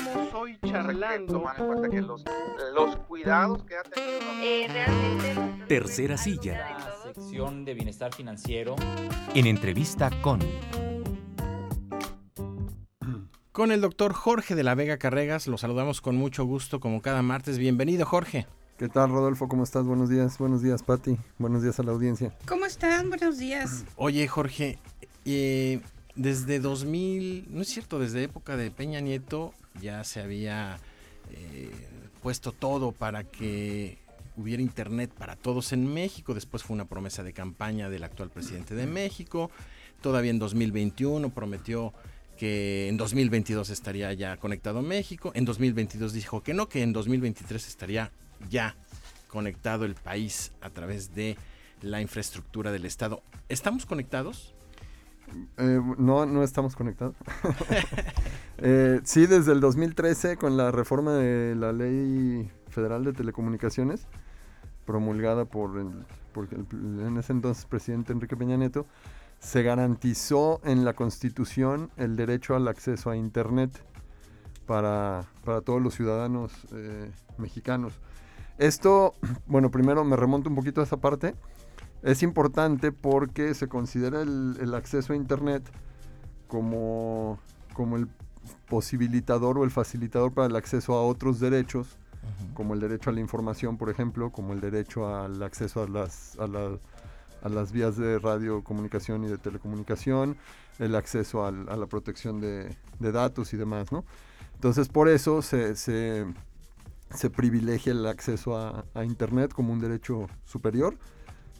Estamos hoy charlando. que los, los cuidados que ha tenido. Eh, realmente. Tercera silla. La sección de bienestar financiero. En entrevista con. Con el doctor Jorge de la Vega Carregas, lo saludamos con mucho gusto como cada martes. Bienvenido, Jorge. ¿Qué tal, Rodolfo? ¿Cómo estás? Buenos días. Buenos días, Patti. Buenos días a la audiencia. ¿Cómo están? Buenos días. Oye, Jorge, eh, desde 2000, no es cierto, desde época de Peña Nieto ya se había eh, puesto todo para que hubiera internet para todos en México. Después fue una promesa de campaña del actual presidente de México. Todavía en 2021 prometió que en 2022 estaría ya conectado México. En 2022 dijo que no, que en 2023 estaría ya conectado el país a través de la infraestructura del Estado. ¿Estamos conectados? Eh, no, no estamos conectados. eh, sí, desde el 2013, con la reforma de la Ley Federal de Telecomunicaciones, promulgada por el, en ese entonces presidente Enrique Peña Nieto, se garantizó en la Constitución el derecho al acceso a Internet para, para todos los ciudadanos eh, mexicanos. Esto, bueno, primero me remonto un poquito a esa parte. Es importante porque se considera el, acceso a Internet como, como el posibilitador o el facilitador para el acceso a otros derechos, como el derecho a la información, por ejemplo, como el derecho al acceso a las, a, a las vías de radiocomunicación y de telecomunicación, el acceso a la protección de, datos y demás, ¿no? Entonces, por eso se, se, privilegia el acceso a, Internet como un derecho superior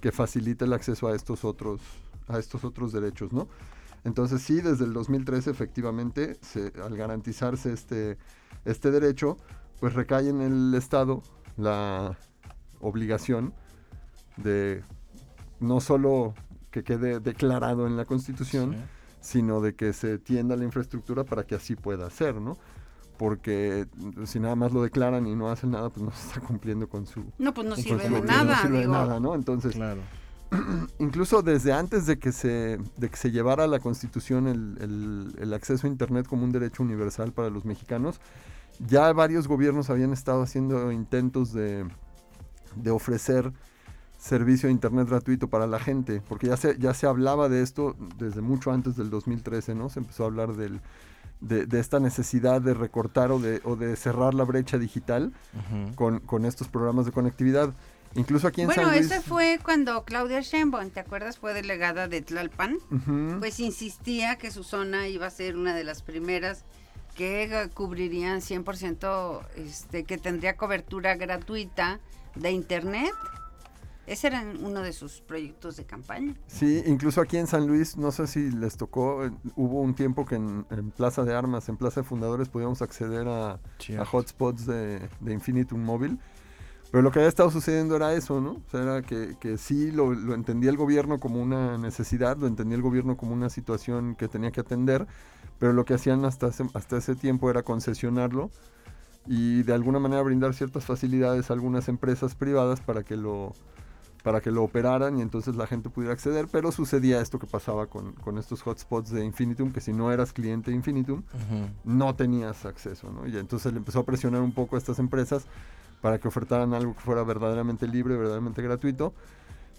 que facilita el acceso a estos otros, a estos otros derechos, ¿no? Entonces sí, desde el 2013 efectivamente, al garantizarse este, este derecho, pues recae en el Estado la obligación de no solo que quede declarado en la Constitución, sino de que se tienda la infraestructura para que así pueda ser, ¿no? Porque si nada más lo declaran y no hacen nada, pues no se está cumpliendo con su... No, pues no sirve de nada. No sirve de nada, ¿no? Entonces, incluso desde antes de que se, de que se llevara a la Constitución el, el, acceso a Internet como un derecho universal para los mexicanos, ya varios gobiernos habían estado haciendo intentos de, de ofrecer servicio de internet gratuito para la gente, porque ya se, ya se hablaba de esto desde mucho antes del 2013, ¿no? Se empezó a hablar del, de, esta necesidad de recortar o de, o de cerrar la brecha digital con, con, estos programas de conectividad. Incluso aquí en bueno, San Luis... ese fue cuando Claudia Sheinbaum, ¿te acuerdas? Fue delegada de Tlalpan. Pues insistía que su zona iba a ser una de las primeras que cubrirían 100%, este, que tendría cobertura gratuita de internet ese era uno de sus proyectos de campaña. Sí, incluso aquí en San Luis, no sé si les tocó, hubo un tiempo que en, Plaza de Armas, en Plaza de Fundadores, podíamos acceder a, hotspots de, de, Infinitum Móvil. Pero lo que había estado sucediendo era eso, ¿no? O sea, era que, que sí lo, lo, entendía el gobierno como una necesidad, lo entendía el gobierno como una situación que tenía que atender, pero lo que hacían hasta hasta ese tiempo era concesionarlo y de alguna manera brindar ciertas facilidades a algunas empresas privadas para que lo para que lo operaran y entonces la gente pudiera acceder, pero sucedía esto que pasaba con, estos hotspots de Infinitum, que si no eras cliente de Infinitum, no tenías acceso, ¿no? Y entonces le empezó a presionar un poco a estas empresas para que ofertaran algo que fuera verdaderamente libre, verdaderamente gratuito.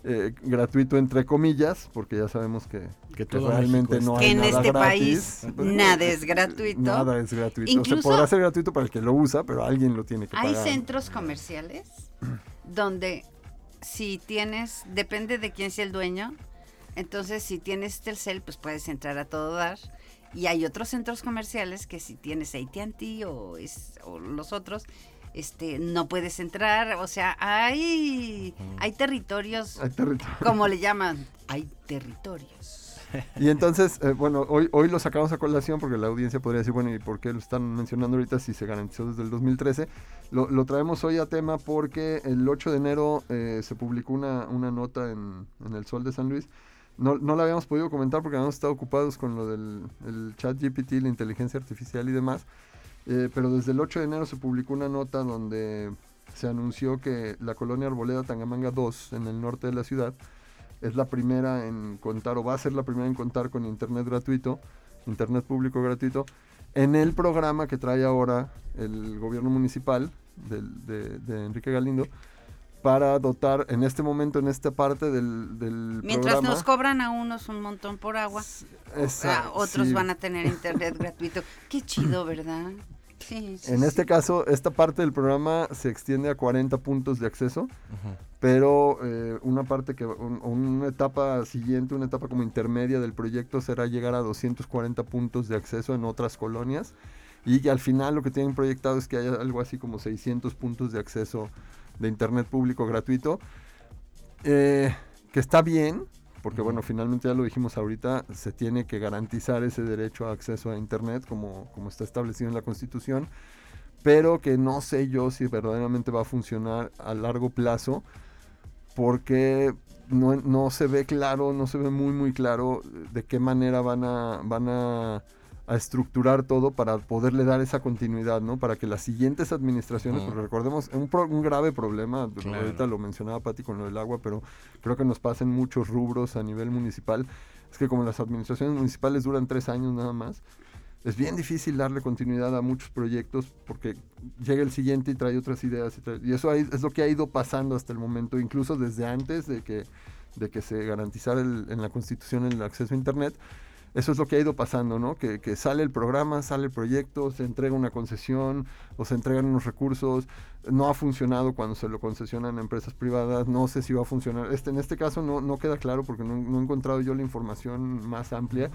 Eh, gratuito entre comillas, porque ya sabemos que, que realmente no hay que en este país nada es gratuito. Nada es gratuito. Incluso, podrá ser gratuito para el que lo usa, pero alguien lo tiene que pagar. Hay centros comerciales donde si tienes, depende de quién sea el dueño, entonces si tienes Telcel, pues puedes entrar a todo dar. Y hay otros centros comerciales que si tienes AT&T o, o los otros, este, no puedes entrar. O sea, hay, mm. hay territorios, hay como le llaman, hay territorios. Y entonces, eh, bueno, hoy, hoy lo sacamos a colación porque la audiencia podría decir, bueno, ¿y por qué lo están mencionando ahorita si se garantizó desde el 2013? Lo, lo traemos hoy a tema porque el 8 de enero eh, se publicó una, una nota en, en, El Sol de San Luis. No, no la habíamos podido comentar porque habíamos estado ocupados con lo del el chat GPT, la inteligencia artificial y demás. Eh, pero desde el 8 de enero se publicó una nota donde se anunció que la colonia Arboleda Tangamanga 2, en el norte de la ciudad, es la primera en contar o va a ser la primera en contar con internet gratuito, internet público gratuito, en el programa que trae ahora el gobierno municipal del- de, de Enrique Galindo para dotar en este momento, en esta parte del, del Mientras programa. nos cobran a unos un montón por agua, Esa- a otros sí. van a tener internet gratuito. Qué chido, ¿verdad? Sí, sí, En sí. este caso, esta parte del programa se extiende a 40 puntos de acceso, pero eh, una parte que, un- una etapa siguiente, una etapa como intermedia del proyecto será llegar a 240 puntos de acceso en otras colonias. Y que al final lo que tienen proyectado es que haya algo así como 600 puntos de acceso de internet público gratuito, eh, que está bien, porque bueno, finalmente ya lo dijimos ahorita, se tiene que garantizar ese derecho a acceso a internet como, como está establecido en la Constitución, pero que no sé yo si verdaderamente va a funcionar a largo plazo, porque no, no se ve claro, no se ve muy muy claro de qué manera van a, van a, a estructurar todo para poderle dar esa continuidad, ¿no? Para que las siguientes administraciones, Mm. porque recordemos, un, pro- un grave problema, Claro. ahorita lo mencionaba Pati con lo del agua, pero creo que nos pasa en muchos rubros a nivel municipal, es que como las administraciones municipales duran tres años nada más, es bien difícil darle continuidad a muchos proyectos porque llega el siguiente y trae otras ideas. Y, trae- y eso ahí es lo que ha ido pasando hasta el momento, incluso desde antes de que, de que se garantizara el- en la Constitución el acceso a Internet. Eso es lo que ha ido pasando, ¿no? Que, que sale el programa, sale el proyecto, se entrega una concesión o se entregan unos recursos. No ha funcionado cuando se lo concesionan a empresas privadas. No sé si va a funcionar. Este, en este caso no, no queda claro porque no, no he encontrado yo la información más amplia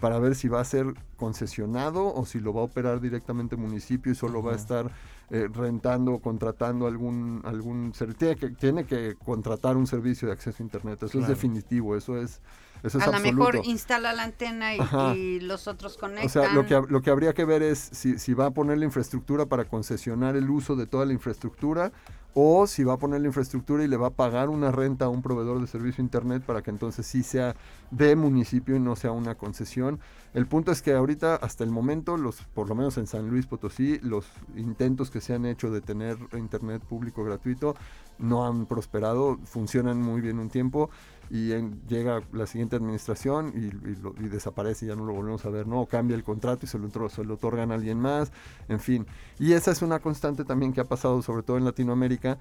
para ver si va a ser concesionado o si lo va a operar directamente el municipio y solo va a estar eh, rentando o contratando algún algún tiene que tiene que contratar un servicio de acceso a internet eso Claro. es definitivo eso es eso es a lo mejor instala la antena y, los otros conectan. o sea, lo que, lo que habría que ver es si, si va a poner la infraestructura para concesionar el uso de toda la infraestructura o si va a poner la infraestructura y le va a pagar una renta a un proveedor de servicio internet para que entonces sí sea de municipio y no sea una concesión. El punto es que ahorita, hasta el momento, los, por lo menos en San Luis Potosí, los intentos que se han hecho de tener internet público gratuito no han prosperado, funcionan muy bien un tiempo y en- llega la siguiente administración y, y lo- y desaparece, ya no lo volvemos a ver, ¿no? O cambia el contrato y se lo, se lo otorgan a alguien más, en fin. Y esa es una constante también que ha pasado, sobre todo en Latinoamérica,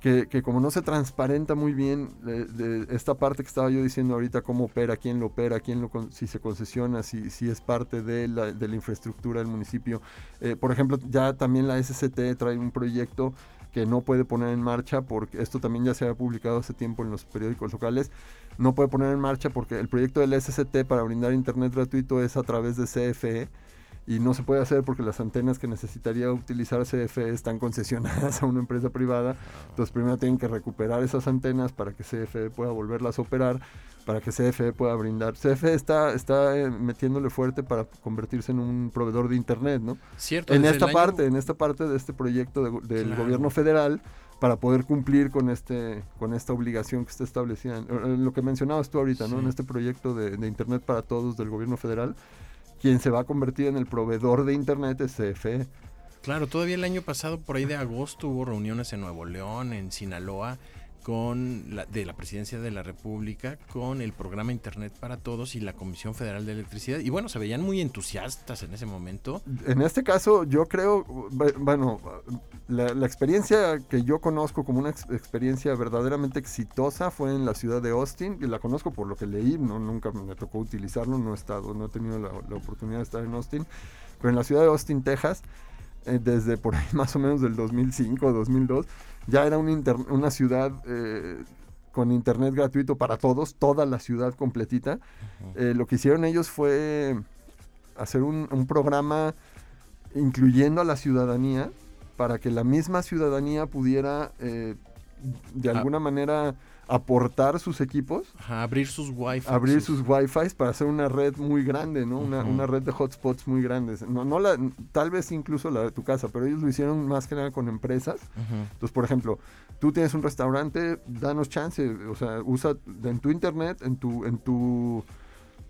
que, que como no se transparenta muy bien de, de esta parte que estaba yo diciendo ahorita, cómo opera, quién lo opera, quién lo si se concesiona, si, si es parte de la, de la infraestructura del municipio. Eh, por ejemplo, ya también la SCT trae un proyecto que no puede poner en marcha, porque esto también ya se había publicado hace tiempo en los periódicos locales, no puede poner en marcha porque el proyecto del SCT para brindar internet gratuito es a través de CFE y no se puede hacer porque las antenas que necesitaría utilizar CFE están concesionadas a una empresa privada. Entonces primero tienen que recuperar esas antenas para que CFE pueda volverlas a operar, para que CFE pueda brindar. CFE está, está eh, metiéndole fuerte para convertirse en un proveedor de internet, ¿no? Cierto. En esta año- parte, en esta parte de este proyecto de del Claro. gobierno federal para poder cumplir con este con esta obligación que está establecida en, en lo que mencionabas tú ahorita, ¿no? Sí. En este proyecto de, de internet para todos del gobierno federal, quien se va a convertir en el proveedor de internet es. CFE. Claro, todavía el año pasado, por ahí de agosto, hubo reuniones en Nuevo León, en Sinaloa, con la, de la Presidencia de la República, con el programa Internet para Todos y la Comisión Federal de Electricidad. Y bueno, se veían muy entusiastas en ese momento. En este caso, yo creo, bu- bueno, la, experiencia que yo conozco como una ex- experiencia verdaderamente exitosa fue en la ciudad de Austin, y la conozco por lo que leí, no, nunca me tocó utilizarlo, no he estado, no he tenido la oportunidad de estar en Austin, pero en la ciudad de Austin, Texas, eh, desde por ahí más o menos del 2005 o 2002, ya era una, inter- una ciudad eh, con internet gratuito para todos, toda la ciudad completita. Eh, lo que hicieron ellos fue hacer un, un programa incluyendo a la ciudadanía para que la misma ciudadanía pudiera eh, de Ah. alguna manera aportar sus equipos, Ajá, abrir sus wifi. abrir sus wifi para hacer una red muy grande, ¿no? Una, una red de hotspots muy grandes. No, no la, tal vez incluso la de tu casa, pero ellos lo hicieron más que nada con empresas. Entonces, por ejemplo, tú tienes un restaurante, danos chance, o sea, usa en tu internet, en tu, en tu,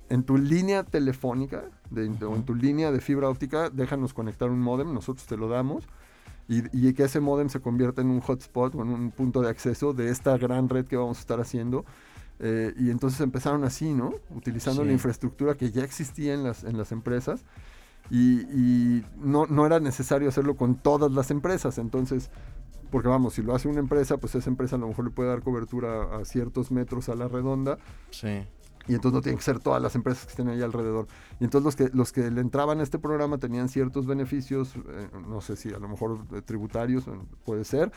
en tu línea telefónica de, o en tu línea de fibra óptica, déjanos conectar un modem, nosotros te lo damos. Y, y que ese modem se convierta en un hotspot o en un punto de acceso de esta gran red que vamos a estar haciendo. Eh, y entonces empezaron así, ¿no? Utilizando la Sí. infraestructura que ya existía en las, en las empresas y, y no, no era necesario hacerlo con todas las empresas. Entonces, porque vamos, si lo hace una empresa, pues esa empresa a lo mejor le puede dar cobertura a ciertos metros a la redonda Sí. Y entonces no tienen que ser todas las empresas que estén ahí alrededor. Y entonces los que, los que le entraban a este programa tenían ciertos beneficios, eh, no sé si a lo mejor tributarios, puede ser,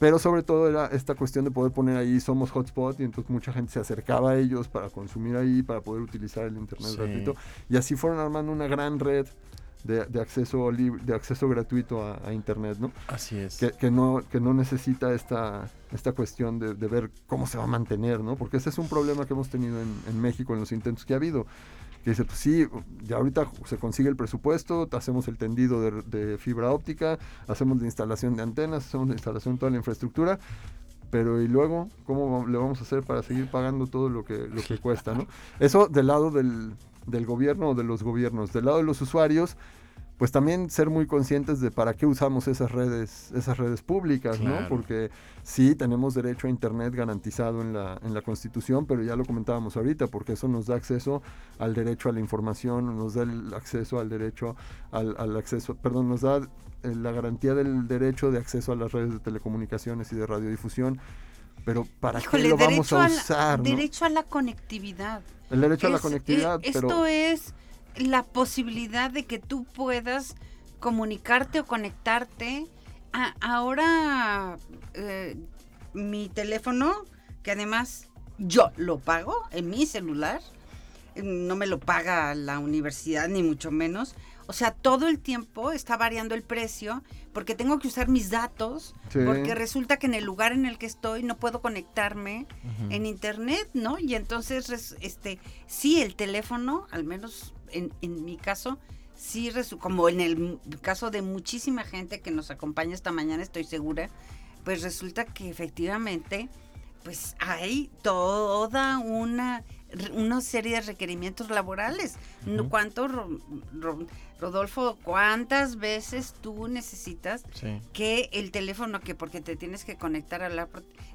pero sobre todo era esta cuestión de poder poner ahí somos hotspot y entonces mucha gente se acercaba a ellos para consumir ahí, para poder utilizar el internet Sí. gratuito. Y así fueron armando una gran red de, de acceso, de acceso gratuito a, a internet, ¿no? Así es. que, que no, que no necesita esta, esta cuestión de, de ver cómo se va a mantener, ¿no? Porque ese es un problema que hemos tenido en, en México en los intentos que ha habido. Que dice, pues sí, ya ahorita se consigue el presupuesto, hacemos el tendido de, de fibra óptica, hacemos la instalación de antenas, hacemos la instalación de toda la infraestructura, pero y luego, ¿cómo le vamos a hacer para seguir pagando todo lo que, lo que cuesta, ¿no? Eso del lado del, del gobierno o de los gobiernos. Del lado de los usuarios, pues también ser muy conscientes de para qué usamos esas redes, esas redes públicas, ¿no? Porque sí tenemos derecho a internet garantizado en la, en la Constitución, pero ya lo comentábamos ahorita, porque eso nos da acceso al derecho a la información, nos da el acceso al derecho al, al acceso, perdón, nos da eh, la garantía del derecho de acceso a las redes de telecomunicaciones y de radiodifusión. Pero ¿para Híjole, qué lo vamos a a la- usar? no? Derecho a la conectividad. El derecho a la conectividad, eh, pero... Esto es la posibilidad de que tú puedas comunicarte o conectarte. A- ahora, eh, mi teléfono, que además yo lo pago en mi celular, no me lo paga la universidad, ni mucho menos. O sea, todo el tiempo está variando el precio porque tengo que usar mis datos, Sí. porque resulta que en el lugar en el que estoy no puedo conectarme en internet, ¿no? Y entonces, este, sí, el teléfono, al menos en, en mi caso, sí, como en el caso de muchísima gente que nos acompaña esta mañana, estoy segura, pues resulta que efectivamente, pues hay toda una, una serie de requerimientos laborales. No- Ujú. ¿Cuánto, Ro- Ro- Rodolfo, cuántas veces tú necesitas Sí. que el teléfono, que porque te tienes que conectar a la...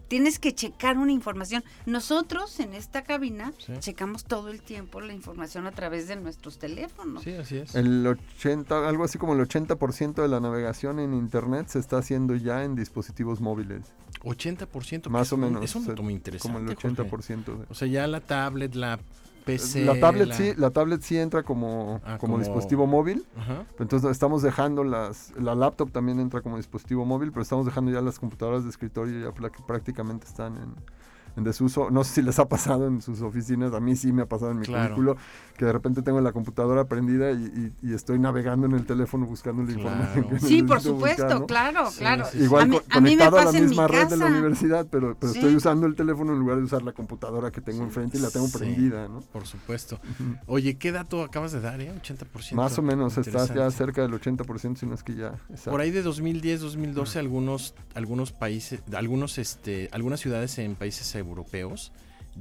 Tienes que checar una información. Nosotros en esta cabina Sí. checamos todo el tiempo la información a través de nuestros teléfonos. Sí, así es. El 80, algo así como el 80% de la navegación en internet se está haciendo ya en dispositivos móviles. 80%. Más o menos, Es un dato muy interesante. Como el Jorge. 80%. de- O sea, ya la tablet, la PC. la tablet sí, la tablet sí entra como, Ah, como como- dispositivo móvil. Ajá. Entonces estamos dejando las, la laptop también entra como dispositivo móvil, pero estamos dejando ya las computadoras de escritorio ya prácticamente están en, en desuso. No sé si les ha pasado en sus oficinas, a mí sí me ha pasado en mi Claro. cubículo, que de repente tengo la computadora prendida y, y- y estoy navegando en el teléfono buscando la Claro. información. que Sí, por supuesto, buscar, ¿no? claro, Sí, claro. sí, sí. Igual a mí, a mí me conectado a la pasa en mi misma red de la universidad, pero, pero Sí. estoy usando el teléfono en lugar de usar la computadora que tengo enfrente y la tengo Sí. prendida, ¿no? Por supuesto. Oye, ¿qué dato acabas de dar, eh? 80%. Más o menos estás ya cerca del 80%, si no es que ya. exacto. Por ahí de 2010, 2012, algunos, algunos países, algunos, este, algunas ciudades en países europeos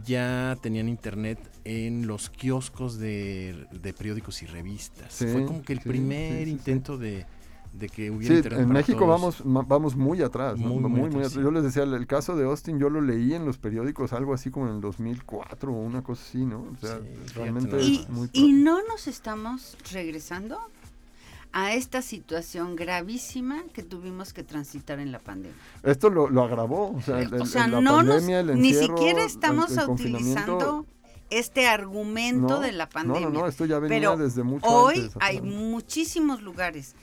ya tenían internet en los kioscos de, de periódicos y revistas. Sí, Fue como que el sí, primer sí, sí, sí. intento de, de que hubiera Sí, internet. en para México todos. vamos vamos muy atrás, ¿no? Muy, muy, muy muy, atrás, atrás. sí. Yo les decía, el, el caso de Austin yo lo leí en los periódicos, algo así como en el 2004 o una cosa así, ¿no? O sea, realmente es Y, muy... y pro- no nos estamos regresando a esta situación gravísima que tuvimos que transitar en la pandemia. Esto lo, lo agravó, o sea, el- o el- sea, la no nos, pandemia, el ni encierro, siquiera el- estamos el utilizando este argumento no, de la pandemia. no, no, esto ya venía Pero desde mucho Hoy antes. hay muchísimos lugares.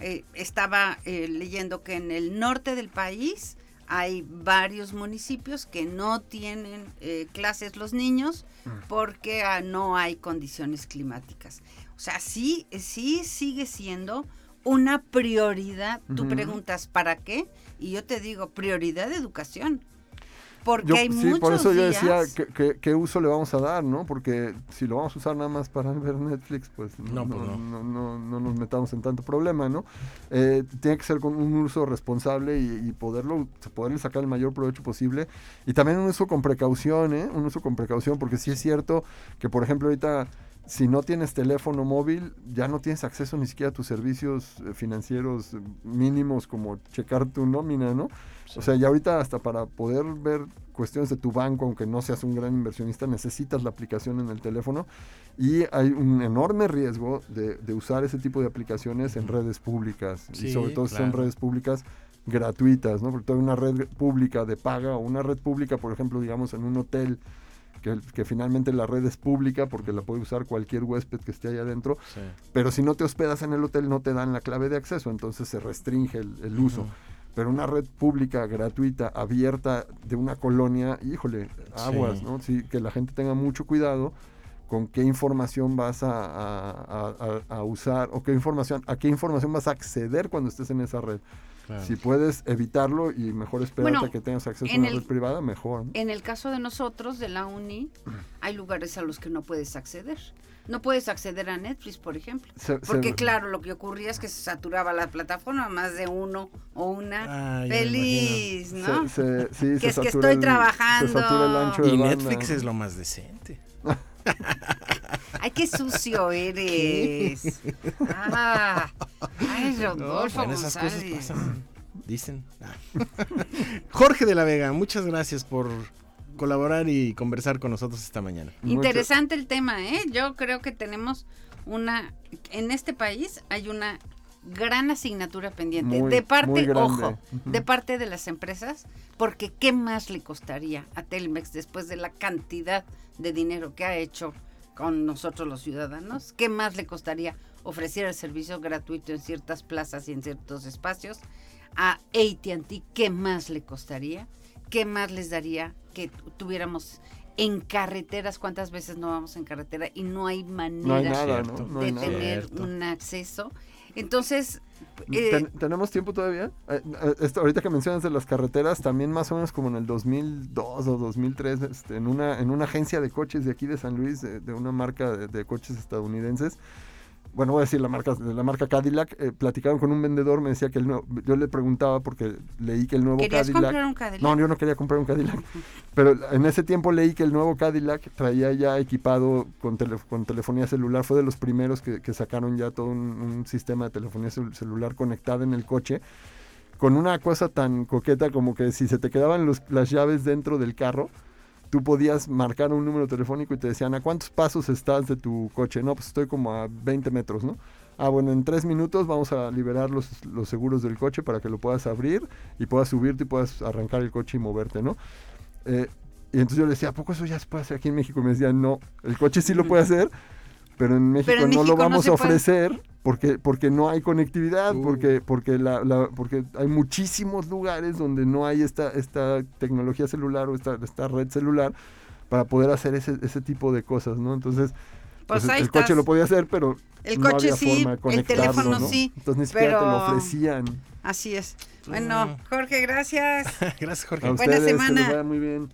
Eh, estaba eh, leyendo que en el norte del país hay varios municipios que no tienen eh, clases los niños Mm. porque ah, no hay condiciones climáticas. O sea, sí, sí sigue siendo una prioridad. Tú Ujú. preguntas, ¿para qué? Y yo te digo, prioridad de educación. Porque Yo- hay sí, muchos por eso yo decía, ¿qué, qué, qué uso le vamos a dar, no? Porque si lo vamos a usar nada más para ver Netflix, pues no, No, pues no, no. no- no- no nos metamos en tanto problema, ¿no? Eh, tiene que ser con un uso responsable y, y poderlo, poderle sacar el mayor provecho posible. Y también un uso con precaución, ¿eh? Un uso con precaución, porque sí es cierto que, por ejemplo, ahorita si no tienes teléfono móvil, ya no tienes acceso ni siquiera a tus servicios eh, financieros mínimos como checar tu nómina, ¿no? O sea, ya ahorita hasta para poder ver cuestiones de tu banco, aunque no seas un gran inversionista, necesitas la aplicación en el teléfono y hay un enorme riesgo de, de usar ese tipo de aplicaciones en redes públicas y sobre todo si son redes públicas gratuitas, ¿no? Porque toda una red pública de paga o una red pública, por ejemplo, digamos en un hotel, que, que finalmente la red es pública porque la puede usar cualquier huésped que esté ahí adentro, Sí. pero si no te hospedas en el hotel no te dan la clave de acceso, entonces se restringe el, el uso. Pero una red pública, gratuita, abierta de una colonia, híjole, aguas, Sí. ¿no? Sí, que la gente tenga mucho cuidado con qué información vas a, a- a- a- a usar o qué información, a qué información vas a acceder cuando estés en esa red. Claro. Si puedes evitarlo y mejor esperarte Bueno, a que tengas acceso a una el- red privada, mejor. ¿no? En el caso de nosotros, de la uni, hay lugares a los que no puedes acceder. No puedes acceder a Netflix, por ejemplo. Se- Porque se- claro, lo que ocurría es que se saturaba la plataforma, más de uno o una. Ah, feliz, ¿no? se- se- sí, Que se es que estoy el- trabajando. Se satura el ancho de Y banda. Netflix es lo más decente. Ay, qué sucio eres. Ah, ay, No, Rodolfo bueno, esas cosas pasan. Dicen. Ah. Jorge de la Vega, muchas gracias por colaborar y conversar con nosotros esta mañana. Mucho- Interesante el tema, ¿eh? Yo creo que tenemos una, en este país hay una gran asignatura pendiente Muy- de parte, ojo, de parte de las empresas, porque ¿qué más le costaría a Telmex después de la cantidad de dinero que ha hecho con nosotros los ciudadanos? ¿Qué más le costaría ofrecer el servicio gratuito en ciertas plazas y en ciertos espacios? A AT&T, ¿qué más le costaría? ¿Qué más les daría que tu- tuviéramos en carreteras? ¿Cuántas veces no vamos en carretera y no hay manera No hay nada, ¿no? Cierto. No de hay nada. tener Cierto. un acceso? Entonces, eh, Ten- ¿Tenemos tiempo todavía? Eh, eh, esto, ahorita que mencionas de las carreteras, también más o menos como en el 2002 o 2003, este, en, una, en una agencia de coches de aquí de San Luis, de, de una marca de, de coches estadounidenses, bueno, voy a decir la marca, la marca Cadillac, eh, platicaron con un vendedor, me decía que el nuevo, yo le preguntaba porque leí que el nuevo ¿querías Cadillac... comprar un Cadillac? No, yo no quería comprar un Cadillac. Pero en ese tiempo leí que el nuevo Cadillac traía ya equipado con, tele- con telefonía celular. Fue de los primeros que, que sacaron ya todo un, un sistema de telefonía cel- celular conectada en el coche. Con una cosa tan coqueta como que si se te quedaban los- las llaves dentro del carro, tú podías marcar un número telefónico y te decían, ¿a cuántos pasos estás de tu coche? No, pues estoy como a 20 metros, ¿no? Ah, bueno, en tres minutos vamos a liberar los, los seguros del coche para que lo puedas abrir y puedas subirte y puedas arrancar el coche y moverte, ¿no? Eh, y entonces yo le decía, ¿a poco eso ya se puede hacer aquí en México? Y me decían, no, el coche sí lo puede hacer, pero en México, Pero en no lo vamos a puede. Porque, porque no hay conectividad, Uh. porque, porque, la, la- porque hay muchísimos lugares donde no hay esta, esta tecnología celular o esta, esta red celular para poder hacer ese, ese tipo de cosas, ¿no? Entonces, Pues pues, el coche estás. lo podía hacer, pero El no coche había sí, forma de el teléfono ¿no? sí, Entonces ni siquiera te lo pero- ofrecían. Así es. Bueno. Jorge, gracias. Gracias, A Jorge. Buena ustedes, que les semana. vaya muy bien.